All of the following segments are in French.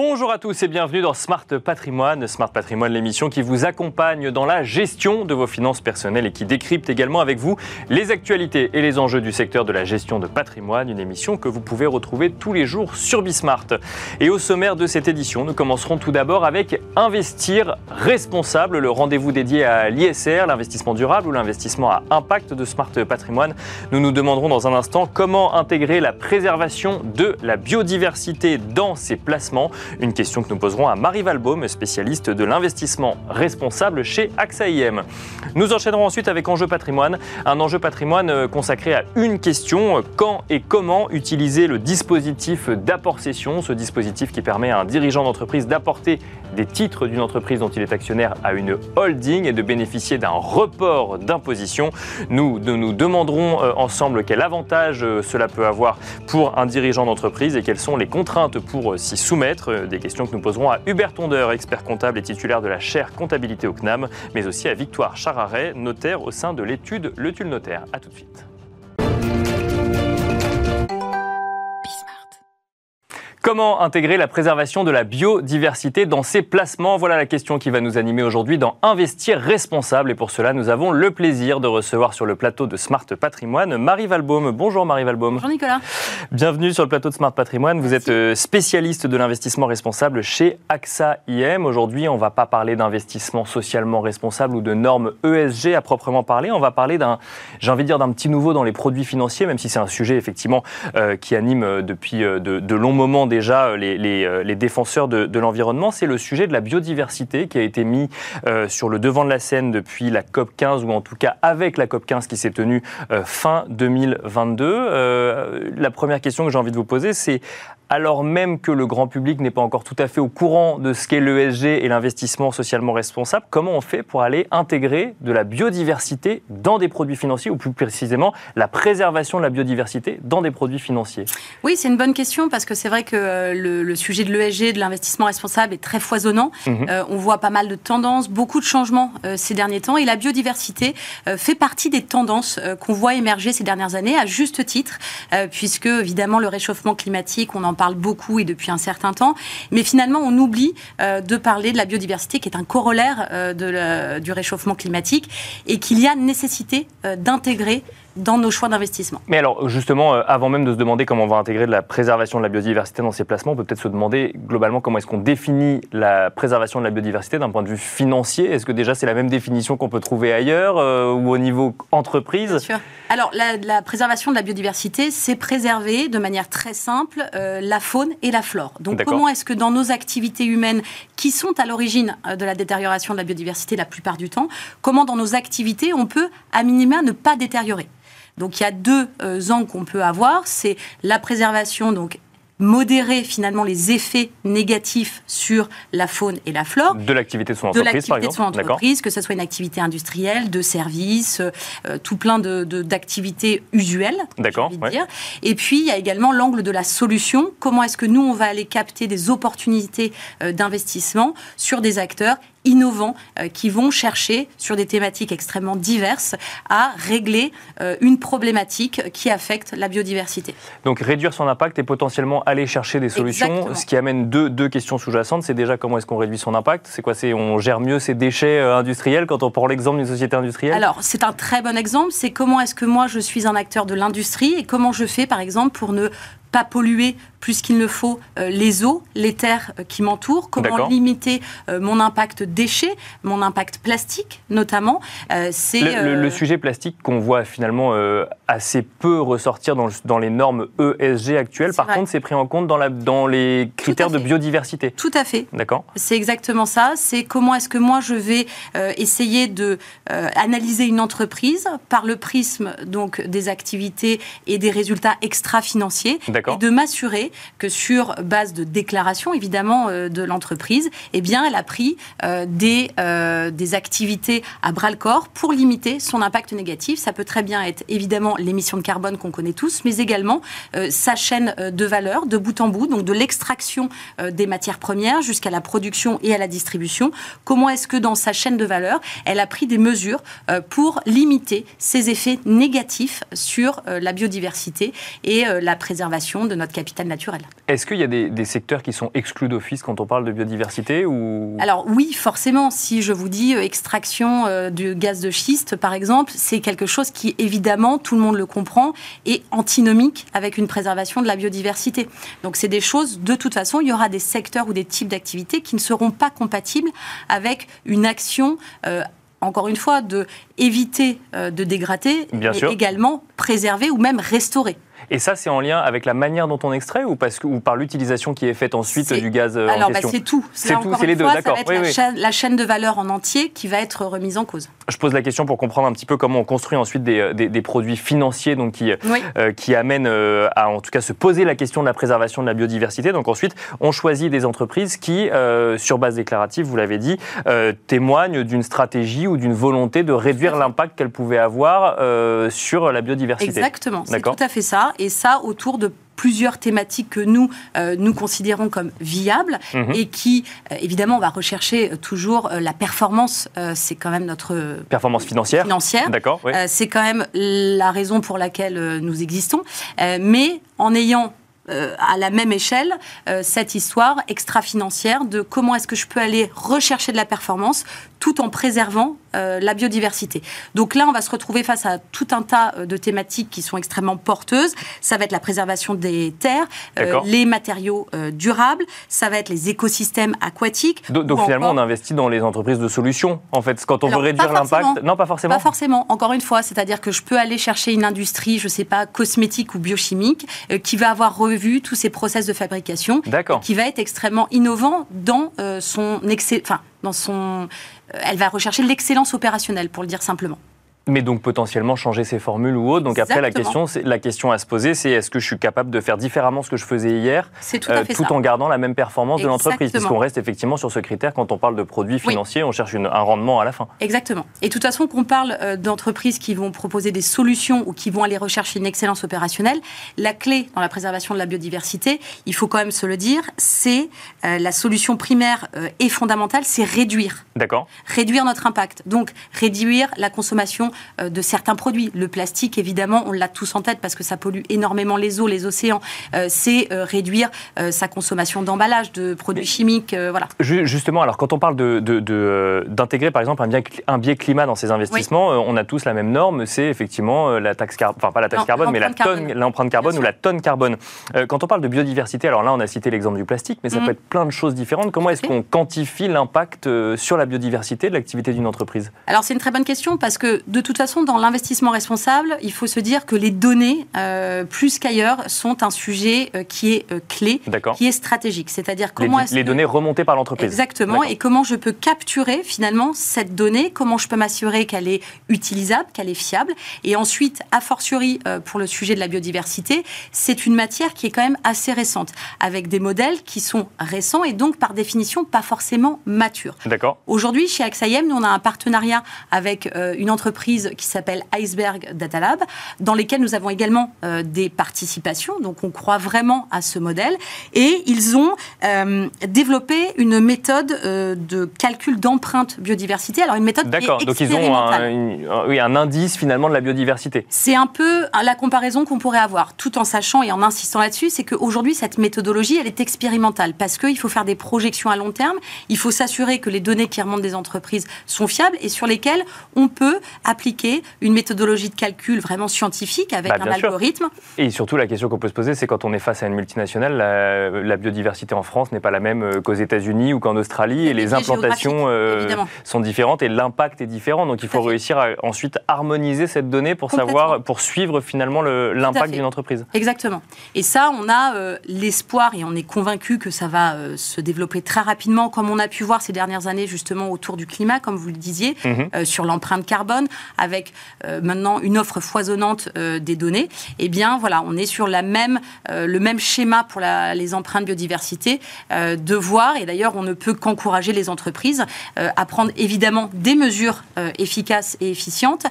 Bonjour à tous et bienvenue dans Smart Patrimoine. Smart Patrimoine, l'émission qui vous accompagne dans la gestion de vos finances personnelles et qui décrypte également avec vous les actualités et les enjeux du secteur de la gestion de patrimoine. Une émission que vous pouvez retrouver tous les jours sur Bismart. Et au sommaire de cette édition, nous commencerons tout d'abord avec Investir responsable, le rendez-vous dédié à l'ISR, l'investissement durable ou l'investissement à impact de Smart Patrimoine. Nous nous demanderons dans un instant comment intégrer la préservation de la biodiversité dans ces placements. Une question que nous poserons à Marie Valbaum, spécialiste de l'investissement responsable chez AXA IM. Nous enchaînerons ensuite avec Enjeu patrimoine, un enjeu patrimoine euh, consacré à une question, quand et comment utiliser le dispositif d'apport-cession, ce dispositif qui permet à un dirigeant d'entreprise d'apporter des titres d'une entreprise dont il est actionnaire à une holding et de bénéficier d'un report d'imposition. Nous, nous demanderons euh, ensemble quel avantage euh, cela peut avoir pour un dirigeant d'entreprise et quelles sont les contraintes pour s'y soumettre. Euh, des questions que nous poserons à Hubert Tondeur, expert comptable et titulaire de la chaire comptabilité au CNAM, mais aussi à Victoire Chararet, notaire au sein de l'étude Le Tulle Notaire. A tout de suite. Comment intégrer la préservation de la biodiversité dans ses placements? Voilà la question qui va nous animer aujourd'hui dans Investir responsable. Et pour cela, nous avons le plaisir de recevoir sur le plateau de Smart Patrimoine Marie Valbaum. Bonjour Marie Valbaum. Bonjour Nicolas. Bienvenue sur le plateau de Smart Patrimoine. Vous êtes euh, spécialiste de l'investissement responsable chez AXA IM. Aujourd'hui, on ne va pas parler d'investissement socialement responsable ou de normes ESG à proprement parler. On va parler d'un, j'ai envie de dire, d'un petit nouveau dans les produits financiers, même si c'est un sujet effectivement euh, qui anime euh, depuis de, de longs moments déjà euh, euh, les, défenseurs de, l'environnement, c'est le sujet de la biodiversité qui a été mis euh, sur le devant de la scène depuis la COP 15, ou en tout cas avec la COP 15 qui s'est tenue fin 2022. la première question que j'ai envie de vous poser, c'est alors même que le grand public n'est pas encore tout à fait au courant de ce qu'est l'ESG et l'investissement socialement responsable, comment on fait pour aller intégrer de la biodiversité dans des produits financiers, ou plus précisément la préservation de la biodiversité dans des produits financiers? Oui, c'est une bonne question parce que c'est vrai que euh, le, sujet de l'ESG, de l'investissement responsable, est très foisonnant. Mhm. Euh, on voit pas mal de tendances, beaucoup de changements euh, ces derniers temps, et la biodiversité fait partie des tendances qu'on voit émerger ces dernières années, à juste titre, puisque évidemment le réchauffement climatique, on en parle beaucoup et depuis un certain temps, mais finalement on oublie euh, de parler de la biodiversité qui est un corollaire euh, du réchauffement climatique et qu'il y a nécessité euh, d'intégrer dans nos choix d'investissement. Mais alors, justement, euh, avant même de se demander comment on va intégrer de la préservation de la biodiversité dans ces placements, on peut peut-être se demander globalement comment est-ce qu'on définit la préservation de la biodiversité d'un point de vue financier? Est-ce que déjà c'est la même définition qu'on peut trouver ailleurs euh, ou au niveau entreprise? Bien sûr. Alors, la, préservation de la biodiversité, c'est préserver de manière très simple euh, la faune et la flore. Donc, comment est-ce que dans nos activités humaines, qui sont à l'origine de la détérioration de la biodiversité la plupart du temps, comment dans nos activités on peut, à minima, ne pas détériorer? Donc il y a deux euh, angles qu'on peut avoir, c'est la préservation donc modérer finalement les effets négatifs sur la faune et la flore. De l'activité de son entreprise, par exemple. De son entreprise, que ce soit une activité industrielle, de service, euh, tout plein d'activités de, usuelles. D'accord. Et puis, il y a également l'angle de la solution. Comment est-ce que nous, on va aller capter des opportunités euh, d'investissement sur des acteurs innovants euh, qui vont chercher sur des thématiques extrêmement diverses à régler euh, une problématique qui affecte la biodiversité. Donc réduire son impact et potentiellement aller chercher des solutions, ce qui amène deux, deux questions sous-jacentes. C'est déjà comment est-ce qu'on réduit son impact? C'est quoi? C'est on gère mieux ses déchets euh, industriels? Quand on prend l'exemple d'une société industrielle? Alors c'est un très bon exemple. C'est comment est-ce que moi je suis un acteur de l'industrie et comment je fais par exemple pour ne pas polluer plus qu'il ne faut euh, les eaux, les terres euh, qui m'entourent, comment limiter euh, mon impact déchet, mon impact plastique notamment. c'est le, sujet plastique qu'on voit finalement assez peu ressortir dans, dans, les normes ESG actuelles. Par contre, c'est pris en compte dans, la, dans les critères de biodiversité. Tout à fait. D'accord. C'est exactement ça. C'est comment est-ce que moi je vais essayer de analyser une entreprise par le prisme donc des activités et des résultats extra-financiers et de m'assurer que sur base de déclaration, évidemment, euh, de l'entreprise, eh bien, elle a pris euh, des, euh, des activités à bras-le-corps pour limiter son impact négatif. Ça peut très bien être, évidemment, l'émission de carbone qu'on connaît tous, mais également sa chaîne de valeur de bout en bout, donc de l'extraction des matières premières jusqu'à la production et à la distribution. Comment est-ce que dans sa chaîne de valeur, elle a pris des mesures pour limiter ses effets négatifs sur la biodiversité et la préservation préservation de notre capital naturel. Est-ce qu'il y a des, secteurs qui sont exclus d'office quand on parle de biodiversité ou... Alors oui, forcément. Si je vous dis extraction du gaz de schiste, par exemple, c'est quelque chose qui, évidemment, tout le monde le comprend, est antinomique avec une préservation de la biodiversité. Donc c'est des choses, de toute façon, il y aura des secteurs ou des types d'activités qui ne seront pas compatibles avec une action euh, encore une fois, de éviter euh, de dégrader, mais également préserver ou même restaurer. Et ça, c'est en lien avec la manière dont on extrait ou, parce que, ou par l'utilisation qui est faite ensuite du gaz euh, Alors, en bah, c'est tout. C'est tout, c'est les deux, d'accord. la, chaîne de valeur en entier qui va être remise en cause. Je pose la question pour comprendre un petit peu comment on construit ensuite des, euh, des, produits financiers donc qui, euh, qui amènent à en tout cas se poser la question de la préservation de la biodiversité. Donc ensuite, on choisit des entreprises qui, sur base déclarative, vous l'avez dit, témoignent d'une stratégie ou d'une volonté de réduire l'impact qu'elles pouvaient avoir sur la biodiversité. Exactement, c'est tout à fait ça et ça autour de plusieurs thématiques que nous, euh, nous considérons comme viables mhm. et qui, euh, évidemment, on va rechercher toujours euh, la performance. c'est quand même notre... Performance financière. Financière. D'accord. c'est quand même la raison pour laquelle nous existons. mais en ayant à la même échelle cette histoire extra-financière de comment est-ce que je peux aller rechercher de la performance tout en préservant euh, la biodiversité. Donc là, on va se retrouver face à tout un tas euh, de thématiques qui sont extrêmement porteuses. Ça va être la préservation des terres, euh, les matériaux durables, ça va être les écosystèmes aquatiques. Donc, finalement, on investit dans les entreprises de solutions. En fait, quand on veut réduire l'impact, non, pas forcément. Pas forcément. Encore une fois, c'est-à-dire que je peux aller chercher une industrie, je ne sais pas, cosmétique ou biochimique, qui va avoir revu tous ces process de fabrication, qui va être extrêmement innovant dans son excès, enfin, dans son elle va rechercher l'excellence opérationnelle, pour le dire simplement. Mais donc potentiellement changer ses formules ou autre. Donc après la question, la question à se poser, c'est est-ce que je suis capable de faire différemment ce que je faisais hier, tout, euh, tout en gardant la même performance de l'entreprise, puisqu'on reste effectivement sur ce critère quand on parle de produits financiers, on cherche un rendement à la fin. Exactement. Et de toute façon, qu'on parle euh, d'entreprises qui vont proposer des solutions ou qui vont aller rechercher une excellence opérationnelle, la clé dans la préservation de la biodiversité, il faut quand même se le dire, c'est euh, la solution primaire et fondamentale, c'est réduire. D'accord. Réduire notre impact. Donc réduire la consommation euh, de certains produits. Le plastique, évidemment, on l'a tous en tête parce que ça pollue énormément les eaux, les océans. Euh, c'est euh, réduire sa consommation d'emballage, de produits chimiques. voilà. Justement, alors quand on parle d'intégrer, de, par exemple, un biais, un biais climat dans ces investissements, on a tous la même norme, c'est effectivement la taxe carbone, enfin pas la taxe carbone, mais l'empreinte carbone, ou la tonne carbone. quand on parle de biodiversité, alors là, on a cité l'exemple du plastique, mais ça mhm. peut être plein de choses différentes. Comment est-ce qu'on quantifie l'impact sur la biodiversité de l'activité d'une entreprise? Alors c'est une très bonne question parce que de toute façon, dans l'investissement responsable, il faut se dire que les données, euh, plus qu'ailleurs, sont un sujet euh, qui est euh, clé, qui est stratégique. C'est-à-dire comment les, les données remontées par l'entreprise. Exactement. Et comment je peux capturer finalement cette donnée, comment je peux m'assurer qu'elle est utilisable, qu'elle est fiable. Et ensuite, a fortiori pour le sujet de la biodiversité, c'est une matière qui est quand même assez récente, avec des modèles qui sont récents et donc par définition pas forcément matures. D'accord. Aujourd'hui, chez AXAIM, nous on a un partenariat avec une entreprise qui s'appelle Iceberg Data Lab, dans lesquels nous avons également euh, des participations. Donc on croit vraiment à ce modèle. Et ils ont euh, développé une méthode euh, de calcul d'empreinte biodiversité. Alors une méthode D'accord, donc ils ont un, oui, un indice finalement de la biodiversité. C'est un peu la comparaison qu'on pourrait avoir, tout en sachant et en insistant là-dessus, c'est qu'aujourd'hui cette méthodologie, elle est expérimentale parce qu'il faut faire des projections à long terme, il faut s'assurer que les données qui remontent des entreprises sont fiables et sur lesquelles on peut appliquer une méthodologie de calcul vraiment scientifique avec bah, un algorithme. Et surtout, la question qu'on peut se poser, c'est quand on est face à une multinationale, la, biodiversité en France n'est pas la même euh, qu'aux États-Unis ou qu'en Australie, et les implantations euh, sont différentes et l'impact est différent. Donc il faut réussir à ensuite harmoniser cette donnée pour savoir, pour suivre finalement l'impact d'une entreprise. Exactement. Et ça, on a euh, l'espoir et on est convaincu que ça va se développer très rapidement, comme on a pu voir ces dernières années justement autour du climat, comme vous le disiez, mhm. sur l'empreinte carbone, avec euh, maintenant une offre foisonnante euh, des données, eh bien voilà, on est sur euh, le même schéma pour les empreintes biodiversité de voir, et d'ailleurs on ne peut qu'encourager les entreprises à prendre évidemment des mesures efficaces et efficientes,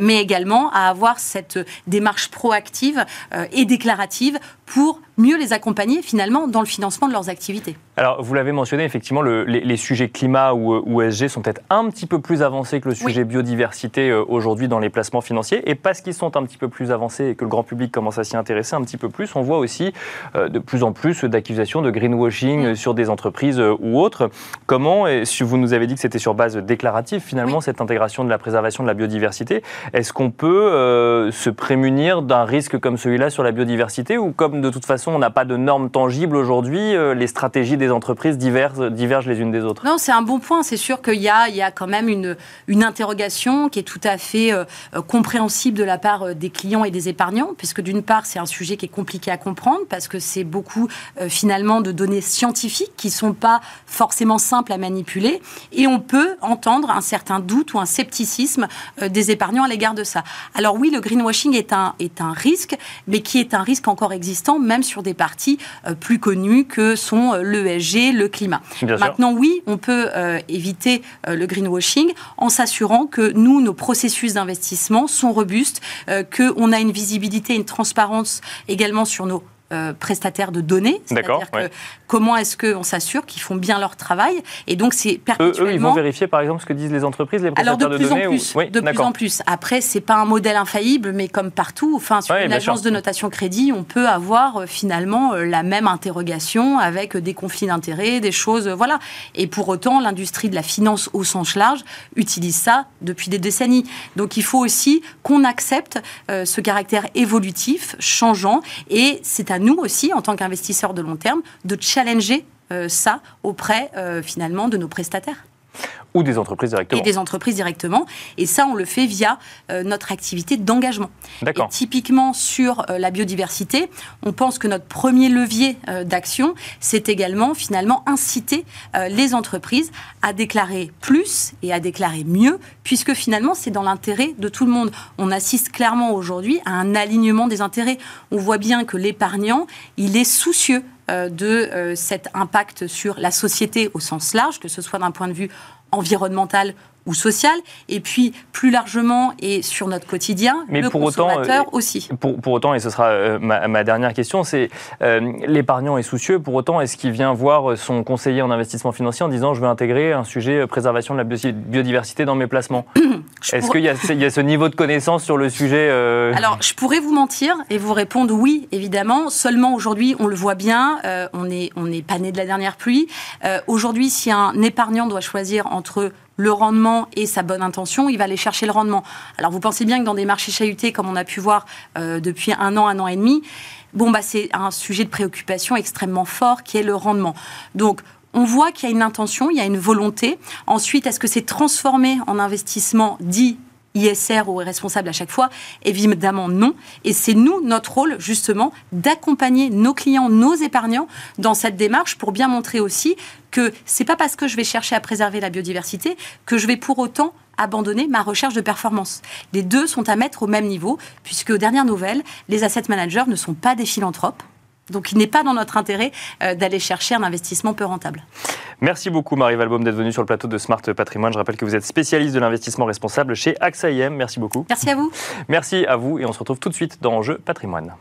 mais également à avoir cette démarche proactive et déclarative pour mieux les accompagner finalement dans le financement de leurs activités. Alors, vous l'avez mentionné, effectivement, les, sujets climat ou, ESG sont peut-être un petit peu plus avancés que le sujet biodiversité euh, aujourd'hui dans les placements financiers. Et parce qu'ils sont un petit peu plus avancés et que le grand public commence à s'y intéresser un petit peu plus, on voit aussi euh, de plus en plus d'accusations de greenwashing mm. sur des entreprises euh, ou autres. Comment, et si vous nous avez dit que c'était sur base déclarative, finalement, cette intégration de la préservation de la biodiversité, est-ce qu'on peut se prémunir d'un risque comme celui-là sur la biodiversité ou comme de toute façon on n'a pas de normes tangibles aujourd'hui, les stratégies des entreprises divergent, divergent les unes des autres Non, c'est un bon point. C'est sûr qu'il y a, quand même une, interrogation qui est tout à fait euh, euh, compréhensible de la part euh, des clients et des épargnants, puisque d'une part, c'est un sujet qui est compliqué à comprendre, parce que c'est beaucoup finalement de données scientifiques qui ne sont pas forcément simples à manipuler, et on peut entendre un certain doute ou un scepticisme des épargnants à l'égard de ça. Alors oui, le greenwashing est un, est un risque, mais qui est un risque encore existant, même sur des parties plus connues que sont l'ESG, le climat. Maintenant, oui, on peut éviter le greenwashing en s'assurant que nous, nos processus d'investissement sont robustes, euh, qu'on a une visibilité, une transparence également sur nos euh, prestataires de données. D'accord. Comment est-ce qu'on s'assure qu'ils font bien leur travail Et donc, c'est perpétuellement... Eux, ils vont vérifier, par exemple, ce que disent les entreprises, les prestataires Alors, de, plus en plus, de plus en plus. Après, c'est pas un modèle infaillible, mais comme partout, enfin, sur une agence de notation crédit, on peut avoir euh, finalement euh, la même interrogation avec des conflits d'intérêts, des choses... voilà. Et pour autant, l'industrie de la finance au sens large utilise ça depuis des décennies. Donc, il faut aussi qu'on accepte ce caractère évolutif, changeant, et c'est à nous aussi, en tant qu'investisseurs de long terme, de challenger euh, ça auprès euh, finalement de nos prestataires. Ou des entreprises directement. Et des entreprises directement. Et ça, on le fait via euh, notre activité d'engagement. D'accord. Typiquement sur la biodiversité, on pense que notre premier levier d'action, c'est également finalement inciter les entreprises à déclarer plus et à déclarer mieux, puisque finalement, c'est dans l'intérêt de tout le monde. On assiste clairement aujourd'hui à un alignement des intérêts. On voit bien que l'épargnant, il est soucieux euh, de euh, cet impact sur la société au sens large, que ce soit d'un point de vue environnemental ou social, et puis plus largement et sur notre quotidien, Mais le pour consommateur autant, aussi. Pour, pour, autant, et ce sera euh, ma, dernière question, c'est l'épargnant est soucieux, pour autant, est-ce qu'il vient voir son conseiller en investissement financier en disant je veux intégrer un sujet préservation de la biodiversité dans mes placements Est-ce qu'il y, y, a ce niveau de connaissance sur le sujet Alors, je pourrais vous mentir et vous répondre oui, évidemment. Seulement aujourd'hui, on le voit bien, on n'est on est pas né de la dernière pluie. aujourd'hui, si un épargnant doit choisir entre le rendement et sa bonne intention, il va aller chercher le rendement. Alors vous pensez bien que dans des marchés chahutés, comme on a pu voir euh, depuis un an, un an et demi, bon bah c'est un sujet de préoccupation extrêmement fort qui est le rendement. Donc on voit qu'il y a une intention, il y a une volonté. Ensuite, est-ce que c'est transformé en investissement dit ISR ou est responsable à chaque fois Évidemment non. Et c'est nous, notre rôle, justement, d'accompagner nos clients, nos épargnants dans cette démarche pour bien montrer aussi que c'est pas parce que je vais chercher à préserver la biodiversité que je vais pour autant abandonner ma recherche de performance. Les deux sont à mettre au même niveau, puisque aux dernières nouvelles, les asset managers ne sont pas des philanthropes. Donc il n'est pas dans notre intérêt euh, d'aller chercher un investissement peu rentable. Merci beaucoup Marie Valbaum d'être venue sur le plateau de Smart Patrimoine. Je rappelle que vous êtes spécialiste de l'investissement responsable chez AXA IM. Merci beaucoup. Merci à vous. Merci à vous et on se retrouve tout de suite dans Enjeu Patrimoine.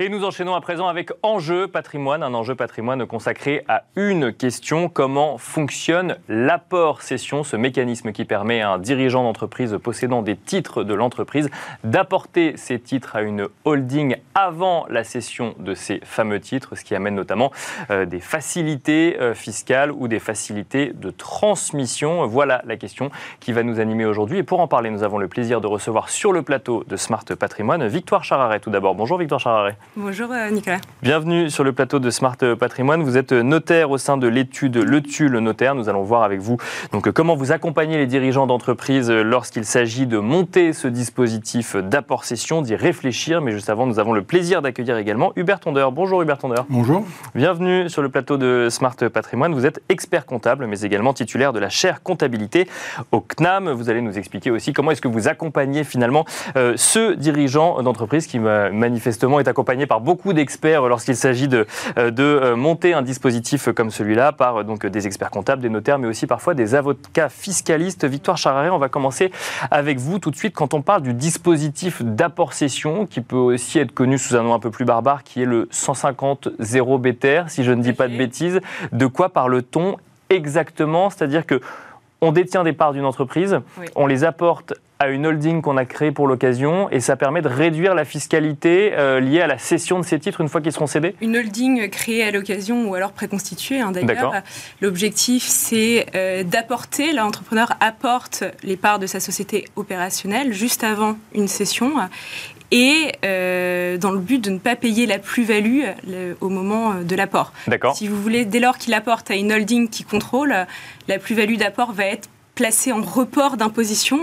Et nous enchaînons à présent avec Enjeu patrimoine, un enjeu patrimoine consacré à une question, comment fonctionne l'apport cession, ce mécanisme qui permet à un dirigeant d'entreprise possédant des titres de l'entreprise d'apporter ces titres à une holding avant la cession de ces fameux titres, ce qui amène notamment euh, des facilités euh, fiscales ou des facilités de transmission. Voilà la question qui va nous animer aujourd'hui. Et pour en parler, nous avons le plaisir de recevoir sur le plateau de Smart Patrimoine Victoire Chararet tout d'abord. Bonjour Victoire Chararet. Bonjour euh, Nicolas. Bienvenue sur le plateau de Smart Patrimoine. Vous êtes notaire au sein de l'étude Le le Notaire. Nous allons voir avec vous donc, comment vous accompagnez les dirigeants d'entreprise lorsqu'il s'agit de monter ce dispositif d'apport-cession, d'y réfléchir. Mais juste avant, nous avons le plaisir d'accueillir également Hubert Tondeur. Bonjour Hubert Tondeur. Bonjour. Bienvenue sur le plateau de Smart Patrimoine. Vous êtes expert comptable, mais également titulaire de la chaire comptabilité au CNAM. Vous allez nous expliquer aussi comment est-ce que vous accompagnez finalement euh, ce dirigeant d'entreprise qui manifestement est accompagné accompagné par beaucoup d'experts lorsqu'il s'agit de, de monter un dispositif comme celui-là, par donc des experts comptables, des notaires, mais aussi parfois des avocats fiscalistes. Victoire Chararé, on va commencer avec vous tout de suite quand on parle du dispositif d'apport-cession, qui peut aussi être connu sous un nom un peu plus barbare, qui est le 150 0 BTR, si je ne dis pas de bêtises. De quoi parle-t-on exactement? C'est-à-dire que on détient des parts d'une entreprise, on les apporte à une holding qu'on a créée pour l'occasion et ça permet de réduire la fiscalité euh, liée à la cession de ces titres une fois qu'ils seront cédés Une holding créée à l'occasion ou alors préconstituée hein, d'ailleurs. L'objectif c'est euh, d'apporter, l'entrepreneur apporte les parts de sa société opérationnelle juste avant une cession et euh, dans le but de ne pas payer la plus-value au moment de l'apport. Si vous voulez, dès lors qu'il apporte à une holding qui contrôle, la plus-value d'apport va être placé en report d'imposition,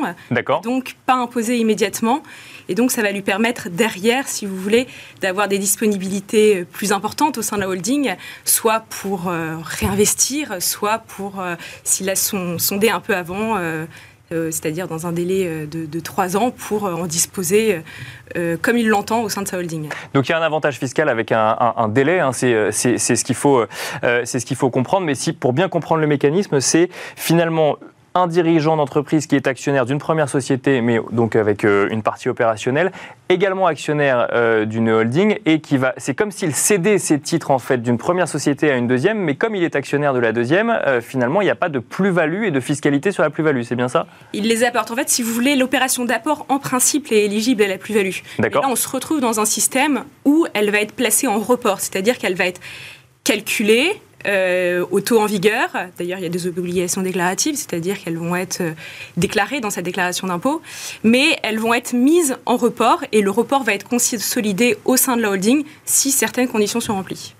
donc pas imposé immédiatement. Et donc ça va lui permettre derrière, si vous voulez, d'avoir des disponibilités plus importantes au sein de la holding, soit pour euh, réinvestir, soit pour, euh, s'il a sondé un peu avant, euh, c'est-à-dire dans un délai de, trois ans pour en disposer comme il l'entend au sein de sa holding. Donc il y a un avantage fiscal avec un, délai, hein, c'est ce qu'il faut, c'est ce qu'il faut comprendre, mais si, pour bien comprendre le mécanisme, c'est finalement un dirigeant d'entreprise qui est actionnaire d'une première société, mais donc avec euh, une partie opérationnelle, également actionnaire euh, d'une holding, et qui va, c'est comme s'il cédait ses titres en fait d'une première société à une deuxième, mais comme il est actionnaire de la deuxième, euh, finalement il n'y a pas de plus-value et de fiscalité sur la plus-value, c'est bien ça? Il les apporte. En fait, si vous voulez, l'opération d'apport en principe est éligible à la plus-value. D'accord. Là, on se retrouve dans un système où elle va être placée en report, c'est-à-dire qu'elle va être calculée, euh, au taux en vigueur. D'ailleurs, il y a des obligations déclaratives, c'est-à-dire qu'elles vont être euh, déclarées dans sa déclaration d'impôt, mais elles vont être mises en report et le report va être consolidé au sein de la holding si certaines conditions sont remplies.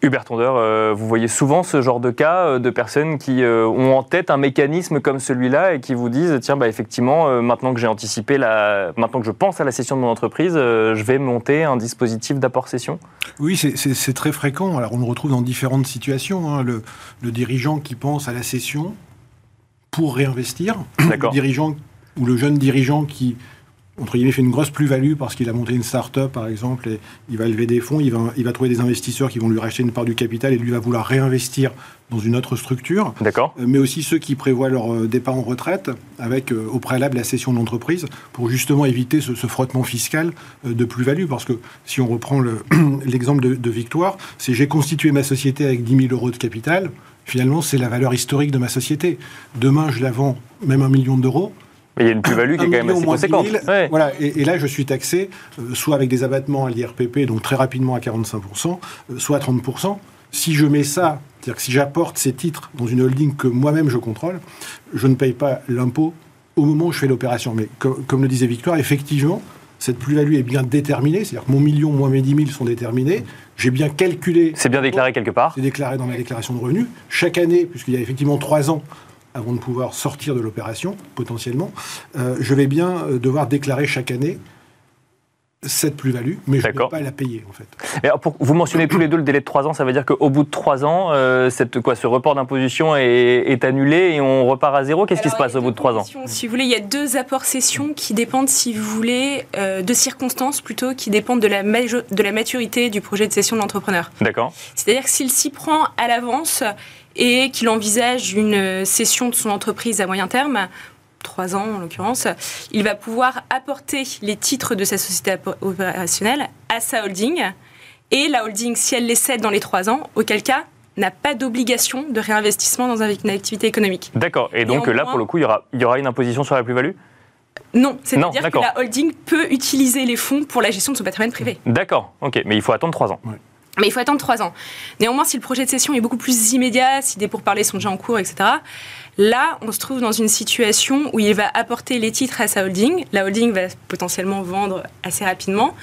Hubert Tondeur, euh, vous voyez souvent ce genre de cas euh, de personnes qui euh, ont en tête un mécanisme comme celui-là et qui vous disent tiens bah effectivement maintenant que j'ai anticipé la maintenant que je pense à la cession de mon entreprise, je vais monter un dispositif d'apport cession. Oui, c'est très fréquent. Alors on le retrouve dans différentes situations. Hein. Le, le, dirigeant qui pense à la cession pour réinvestir, le dirigeant ou le jeune dirigeant qui entre guillemets, fait une grosse plus-value parce qu'il a monté une start-up, par exemple, et il va lever des fonds, il va, il va trouver des investisseurs qui vont lui racheter une part du capital et lui va vouloir réinvestir dans une autre structure. D'accord. Euh, mais aussi ceux qui prévoient leur euh, départ en retraite avec euh, au préalable la cession de l'entreprise pour justement éviter ce, frottement fiscal de plus-value. Parce que si on reprend l'exemple de, de, Victoire, c'est j'ai constitué ma société avec 10 000 euros de capital. Finalement, c'est la valeur historique de ma société. Demain, je la vends même un million d'euros il y a une plus-value qui est quand même assez conséquente. Voilà, et, là, je suis taxé euh, soit avec des abattements à l'IRPP, donc très rapidement à 45%, euh, soit à 30%. Si je mets ça, c'est-à-dire que si j'apporte ces titres dans une holding que moi-même je contrôle, je ne paye pas l'impôt au moment où je fais l'opération. Mais comme le disait Victoire, effectivement, cette plus-value est bien déterminée, c'est-à-dire que mon million moins mes 10 000 sont déterminés. J'ai bien calculé. C'est bien déclaré quelque part. C'est déclaré dans ma déclaration de revenus. Chaque année, puisqu'il y a effectivement trois ans avant de pouvoir sortir de l'opération, potentiellement, euh, je vais bien euh, devoir déclarer chaque année cette plus-value, mais je ne peux pas la payer en fait. pour, vous mentionnez tous les deux le délai de 3 ans, ça veut dire qu'au bout de 3 ans, euh, cette, quoi, ce report d'imposition est, annulé et on repart à zéro Qu'est-ce qui se passe au bout de 3 ans Si vous voulez, il y a deux apports cessions qui dépendent, si vous voulez, de circonstances plutôt, qui dépendent de la, de la maturité du projet de cession de l'entrepreneur. D'accord. C'est-à-dire que s'il s'y prend à l'avance, et qu'il envisage une cession de son entreprise à moyen terme, trois ans en l'occurrence, il va pouvoir apporter les titres de sa société opérationnelle à sa holding. Et la holding, si elle les cède dans les trois ans, auquel cas n'a pas d'obligation de réinvestissement dans une activité économique. D'accord. Et donc là, pour le coup, il y aura, il y aura une imposition sur la plus-value? Non, c'est-à-dire que la holding peut utiliser les fonds pour la gestion de son patrimoine privé. D'accord, ok, mais il faut attendre trois ans. Mais il faut attendre trois ans. Néanmoins, si le projet de cession est beaucoup plus immédiat, si des pourparlers sont déjà en cours, etc., là, on se trouve dans une situation où il va apporter les titres à sa holding. La holding va potentiellement vendre assez rapidement.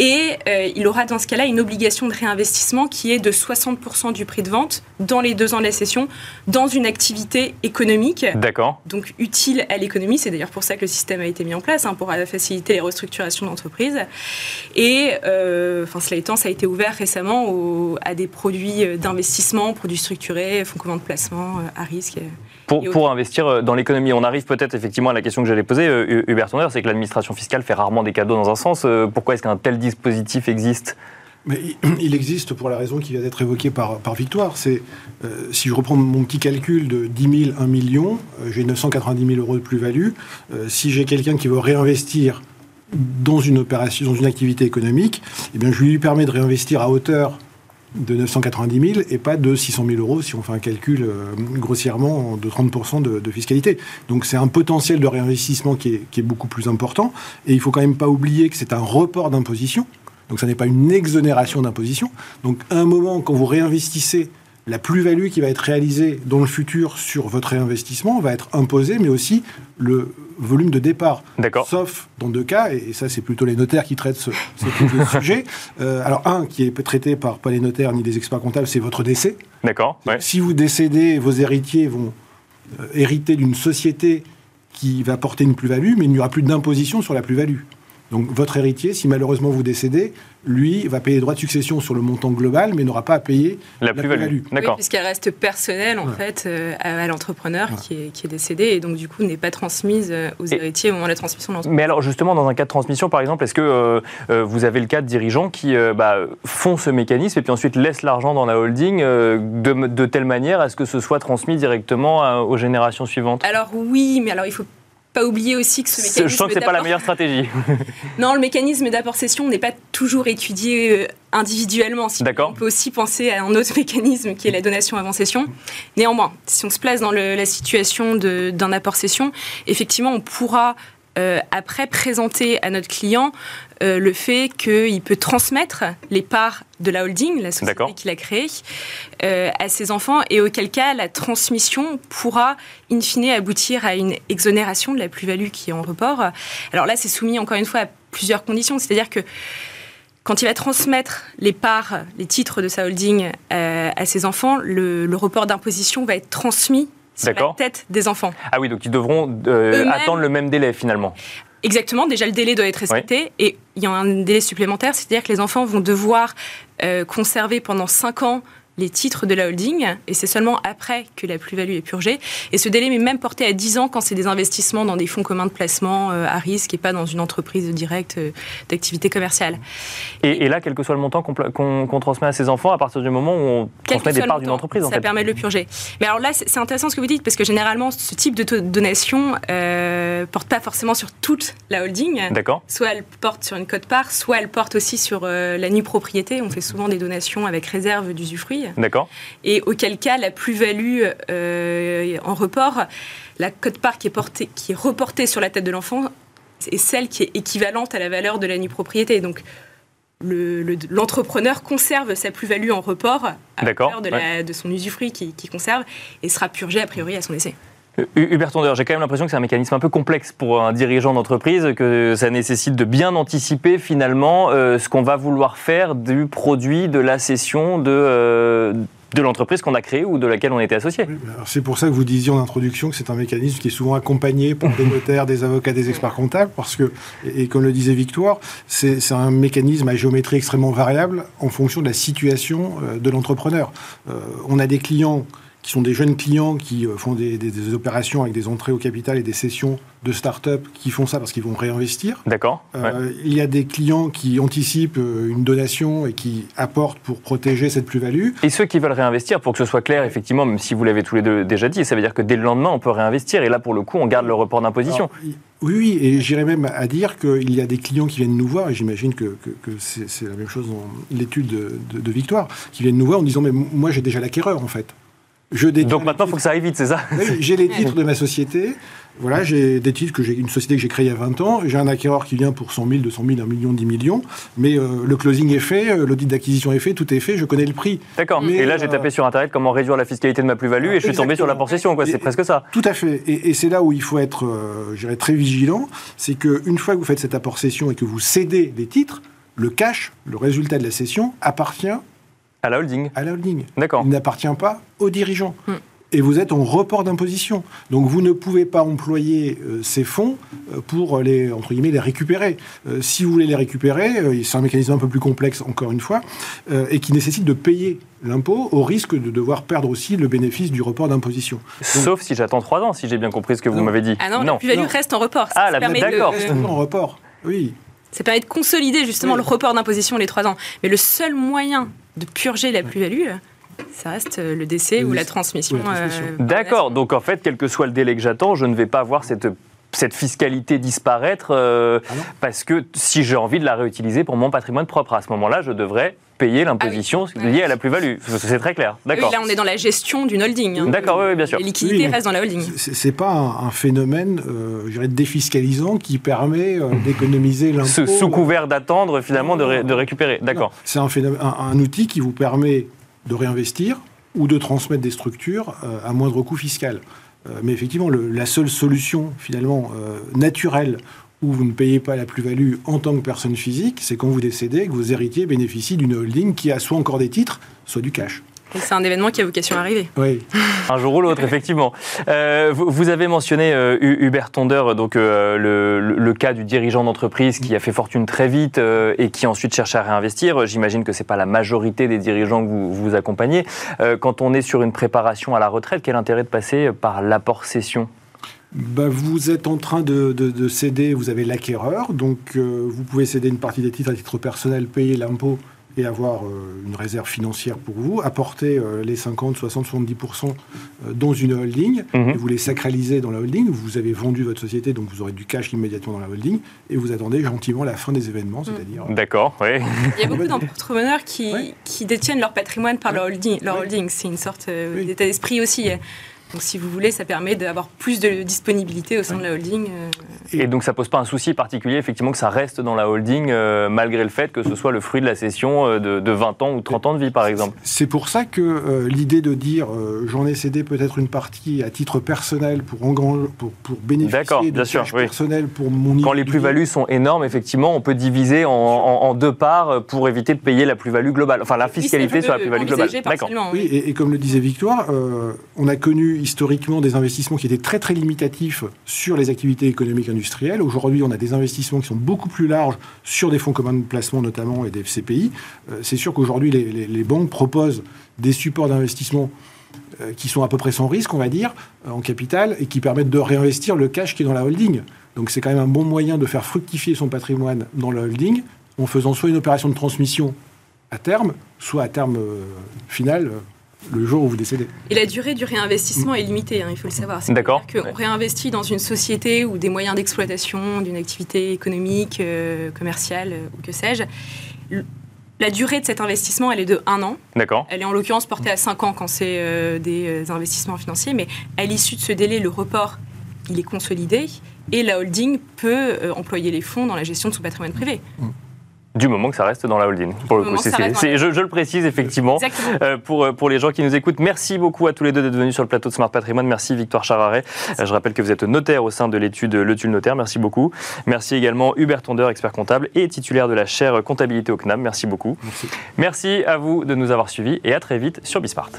Et euh, il aura dans ce cas-là une obligation de réinvestissement qui est de 60% du prix de vente dans les deux ans de la session dans une activité économique. D'accord. Donc utile à l'économie. C'est d'ailleurs pour ça que le système a été mis en place, hein, pour faciliter les restructurations d'entreprises. Et euh, enfin, cela étant, ça a été ouvert récemment à des produits d'investissement, produits structurés, fonds communs de placement, euh, à risque. Pour, pour investir dans l'économie, on arrive peut-être effectivement à la question que j'allais poser, Hubert Tonner, c'est que l'administration fiscale fait rarement des cadeaux dans un sens. Pourquoi est-ce qu'un tel dispositif existe? Mais il existe pour la raison qui vient d'être évoquée par, par Victoire. C'est euh, si je reprends mon petit calcul de 10 000, 1 million, euh, j'ai 990 000 euros de plus-value. Euh, si j'ai quelqu'un qui veut réinvestir dans une opération, dans une activité économique, eh bien, je lui permets de réinvestir à hauteur de 990 000 et pas de 600 000 euros si on fait un calcul grossièrement de 30% de, fiscalité. Donc c'est un potentiel de réinvestissement qui est, qui est, beaucoup plus important. Et il faut quand même pas oublier que c'est un report d'imposition. Donc ça n'est pas une exonération d'imposition. Donc à un moment, quand vous réinvestissez, la plus-value qui va être réalisée dans le futur sur votre réinvestissement va être imposée, mais aussi le volume de départ. Sauf dans deux cas, et ça c'est plutôt les notaires qui traitent ce, ce sujet. Euh, alors un qui est traité par pas les notaires ni les experts comptables, c'est votre décès. D'accord. Si vous décédez, vos héritiers vont euh, hériter d'une société qui va porter une plus-value, mais il n'y aura plus d'imposition sur la plus-value. Donc votre héritier, si malheureusement vous décédez, lui va payer les droits de succession sur le montant global, mais n'aura pas à payer la, plus-value. D'accord. puisqu'elle reste personnelle en fait euh, à, l'entrepreneur qui, est, décédé et donc du coup n'est pas transmise euh, aux héritiers au moment de la transmission de l'entreprise. Mais alors justement dans un cas de transmission par exemple, est-ce que euh, vous avez le cas de dirigeants qui bah, font ce mécanisme et puis ensuite laissent l'argent dans la holding de, de, telle manière à ce que ce soit transmis directement aux générations suivantes? Alors oui, mais alors il faut pas oublier aussi que ce mécanisme. Je sens que c'est pas la meilleure stratégie. non, le mécanisme d'apport-cession n'est pas toujours étudié euh, individuellement. D'accord. On peut aussi penser à un autre mécanisme qui est la donation avant cession. Néanmoins, si on se place dans la situation d'un apport-cession, effectivement, on pourra après présenter à notre client euh, le fait qu'il peut transmettre les parts de la holding, la société qu'il a créée, euh, à ses enfants, et auquel cas la transmission pourra in fine aboutir à une exonération de la plus-value qui est en report. Alors là, c'est soumis encore une fois à plusieurs conditions, c'est-à-dire que quand il va transmettre les parts, les titres de sa holding à ses enfants, le, le report d'imposition va être transmis sur la tête des enfants. Ah oui, donc ils devront euh, attendre le même délai finalement. Exactement, déjà le délai doit être respecté et il y a un délai supplémentaire, c'est-à-dire que les enfants vont devoir euh, conserver pendant 5 ans les titres de la holding, et c'est seulement après que la plus-value est purgée. Et ce délai est même porté à 10 ans quand c'est des investissements dans des fonds communs de placement euh, à risque et pas dans une entreprise directe euh, d'activité commerciale. Et, là, quel que soit le montant qu'on transmet à ses enfants, à partir du moment où on transmet des parts d'une entreprise, ça permet de le purger. Mais alors là, c'est intéressant ce que vous dites, parce que généralement, ce type de donation euh, porte pas forcément sur toute la holding. D'accord. Soit elle porte sur une cote-part, soit elle porte aussi sur euh, la nue propriété. On fait souvent des donations avec réserve d'usufruit. D'accord. Et auquel cas, la plus-value euh, en report, la cote-part qui est, portée, qui est reportée sur la tête de l'enfant, est celle qui est équivalente à la valeur de la nue propriété. Donc, l'entrepreneur conserve sa plus-value en report à valeur de, de, son usufruit qui, qui, conserve et sera purgé a priori à son décès. Hubert Tondeur, j'ai quand même l'impression que c'est un mécanisme un peu complexe pour un dirigeant d'entreprise, que ça nécessite de bien anticiper finalement euh, ce qu'on va vouloir faire du produit, de la cession, de, euh, de l'entreprise qu'on a créée ou de laquelle on était associé. c'est pour ça que vous disiez en introduction que c'est un mécanisme qui est souvent accompagné par des notaires, des avocats, des experts comptables, parce que, et, comme le disait Victoire, c'est un mécanisme à géométrie extrêmement variable en fonction de la situation euh, de l'entrepreneur. on a des clients qui sont des jeunes clients qui euh, font des, opérations avec des entrées au capital et des sessions de start-up qui font ça parce qu'ils vont réinvestir. D'accord. Euh, il y a des clients qui anticipent euh, une donation et qui apportent pour protéger cette plus-value. Et ceux qui veulent réinvestir, pour que ce soit clair, effectivement, même si vous l'avez tous les deux déjà dit, ça veut dire que dès le lendemain, on peut réinvestir. Et là, pour le coup, on garde le report d'imposition. Oui, oui, et j'irais même à dire qu'il y a des clients qui viennent nous voir, et j'imagine que, c'est la même chose dans l'étude de, de, Victoire, qui viennent nous voir en disant Mais moi, j'ai déjà l'acquéreur, en fait. Donc maintenant, il faut que ça aille vite, c'est ça J'ai les titres de ma société. Voilà, j'ai des titres que j'ai une société que j'ai créée il y a 20 ans. J'ai un acquéreur qui vient pour 100 000, 200 000, 1 million, 10 millions. Mais euh, le closing est fait, euh, l'audit d'acquisition est fait, tout est fait. Je connais le prix. D'accord. Et là, j'ai tapé euh, sur internet comment réduire la fiscalité de ma plus-value et je suis tombé sur la possession. C'est presque ça. Tout à fait. Et, c'est là où il faut être, je très vigilant. C'est qu'une fois que vous faites cette apport et que vous cédez les titres, le cash, le résultat de la cession, appartient à la holding. À la holding. D'accord. Il n'appartient pas aux dirigeants. Hmm. et vous êtes en report d'imposition. Donc vous ne pouvez pas employer euh, ces fonds euh, pour les, entre guillemets, les récupérer. Euh, si vous voulez les récupérer, c'est un mécanisme un peu plus complexe, encore une fois, et qui nécessite de payer l'impôt au risque de devoir perdre aussi le bénéfice du report d'imposition. Sauf si j'attends trois ans, si j'ai bien compris ce que vous m'avez dit. Ah non, non. la plus-value reste en report. Ah, d'accord. De... En report, oui. Ça permet de consolider justement le report d'imposition les trois ans. Mais le seul moyen de purger la plus-value, ça reste euh, le décès ou la transmission. Euh, D'accord, donc en fait, quel que soit le délai que j'attends, je ne vais pas voir cette cette fiscalité disparaître euh, ah parce que si j'ai envie de la réutiliser pour mon patrimoine propre, à ce moment-là, je devrais payer l'imposition ah liée à la plus-value. C'est très clair. D'accord. là, on est dans la gestion d'une holding. Hein. D'accord, oui, bien sûr. Les liquidités restent dans la holding. C'est pas un, phénomène, euh, défiscalisant qui permet d'économiser l'impôt. Sous couvert d'attendre, finalement, de, de récupérer. D'accord. C'est un, un, outil qui vous permet de réinvestir ou de transmettre des structures euh, à moindre coût fiscal. Euh, mais effectivement, la seule solution finalement euh, naturelle où vous ne payez pas la plus-value en tant que personne physique, c'est quand vous décédez que vos héritiers bénéficient d'une holding qui a soit encore des titres, soit du cash c'est un événement qui a vocation à arriver. Oui. un jour ou l'autre, effectivement. Euh, vous, avez mentionné euh, Hubert Tonder, donc euh, le, cas du dirigeant d'entreprise qui a fait fortune très vite et qui ensuite cherche à réinvestir. J'imagine que ce n'est pas la majorité des dirigeants que vous, vous accompagnez. quand on est sur une préparation à la retraite, quel intérêt de passer par l'apport cession bah, vous êtes en train de, de céder, vous avez l'acquéreur, donc vous pouvez céder une partie des titres à titre personnel, payer l'impôt et avoir euh, une réserve financière pour vous, apporter euh, les 50, 60, 70% dans une holding, mhm. et vous les sacralisez dans la holding, vous avez vendu votre société, donc vous aurez du cash immédiatement dans la holding, et vous attendez gentiment la fin des événements, c'est-à-dire... Mhm. D'accord, oui. Il y a beaucoup d'entrepreneurs qui, qui, détiennent leur patrimoine par leur holding. Leur holding, c'est une sorte euh, d'état d'esprit aussi. Donc, si vous voulez, ça permet d'avoir plus de disponibilité au sein de la holding. Euh. Et donc, ça pose pas un souci particulier, effectivement, que ça reste dans la holding, euh, malgré le fait que ce soit le fruit de la session euh, de, 20 ans ou 30 ans de vie, par exemple. C'est pour ça que l'idée de dire j'en ai cédé peut-être une partie à titre personnel pour, pour, pour bénéficier de bien sûr, personnel pour mon Quand les plus-values sont énormes, effectivement, on peut diviser en, deux parts pour éviter de payer la plus-value globale, enfin la fiscalité sur la plus-value globale. D'accord. Oui, et, et, comme le disait Victoire, on a connu historiquement des investissements qui étaient très très limitatifs sur les activités économiques industrielles. Aujourd'hui, on a des investissements qui sont beaucoup plus larges sur des fonds communs de placement notamment et des FCPI. Euh, c'est sûr qu'aujourd'hui, les, banques proposent des supports d'investissement euh, qui sont à peu près sans risque, on va dire, euh, en capital, et qui permettent de réinvestir le cash qui est dans la holding. Donc c'est quand même un bon moyen de faire fructifier son patrimoine dans la holding en faisant soit une opération de transmission à terme, soit à terme final le jour où vous décédez. Et la durée du réinvestissement est limitée, hein, il faut le savoir. D'accord. Qu'on réinvestit dans une société ou des moyens d'exploitation d'une activité économique, euh, commerciale euh, ou que sais-je. La durée de cet investissement, elle est de 1 an. D'accord. Elle est en l'occurrence portée à 5 ans quand c'est euh, des investissements financiers, mais à l'issue de ce délai, le report, il est consolidé et la holding peut employer les fonds dans la gestion de son patrimoine privé. Mmh. Du moment que ça reste dans la holding. Pour le coup, je, le précise effectivement euh, pour, euh, pour les gens qui nous écoutent. Merci beaucoup à tous les deux d'être venus sur le plateau de Smart Patrimoine. Merci Victoire Chararet. Euh, je rappelle que vous êtes notaire au sein de l'étude Le Tulle Notaire. Merci beaucoup. Merci également Hubert Tonder, expert comptable et titulaire de la chaire comptabilité au CNAM. Merci beaucoup. Merci. Merci à vous de nous avoir suivis et à très vite sur Bismart.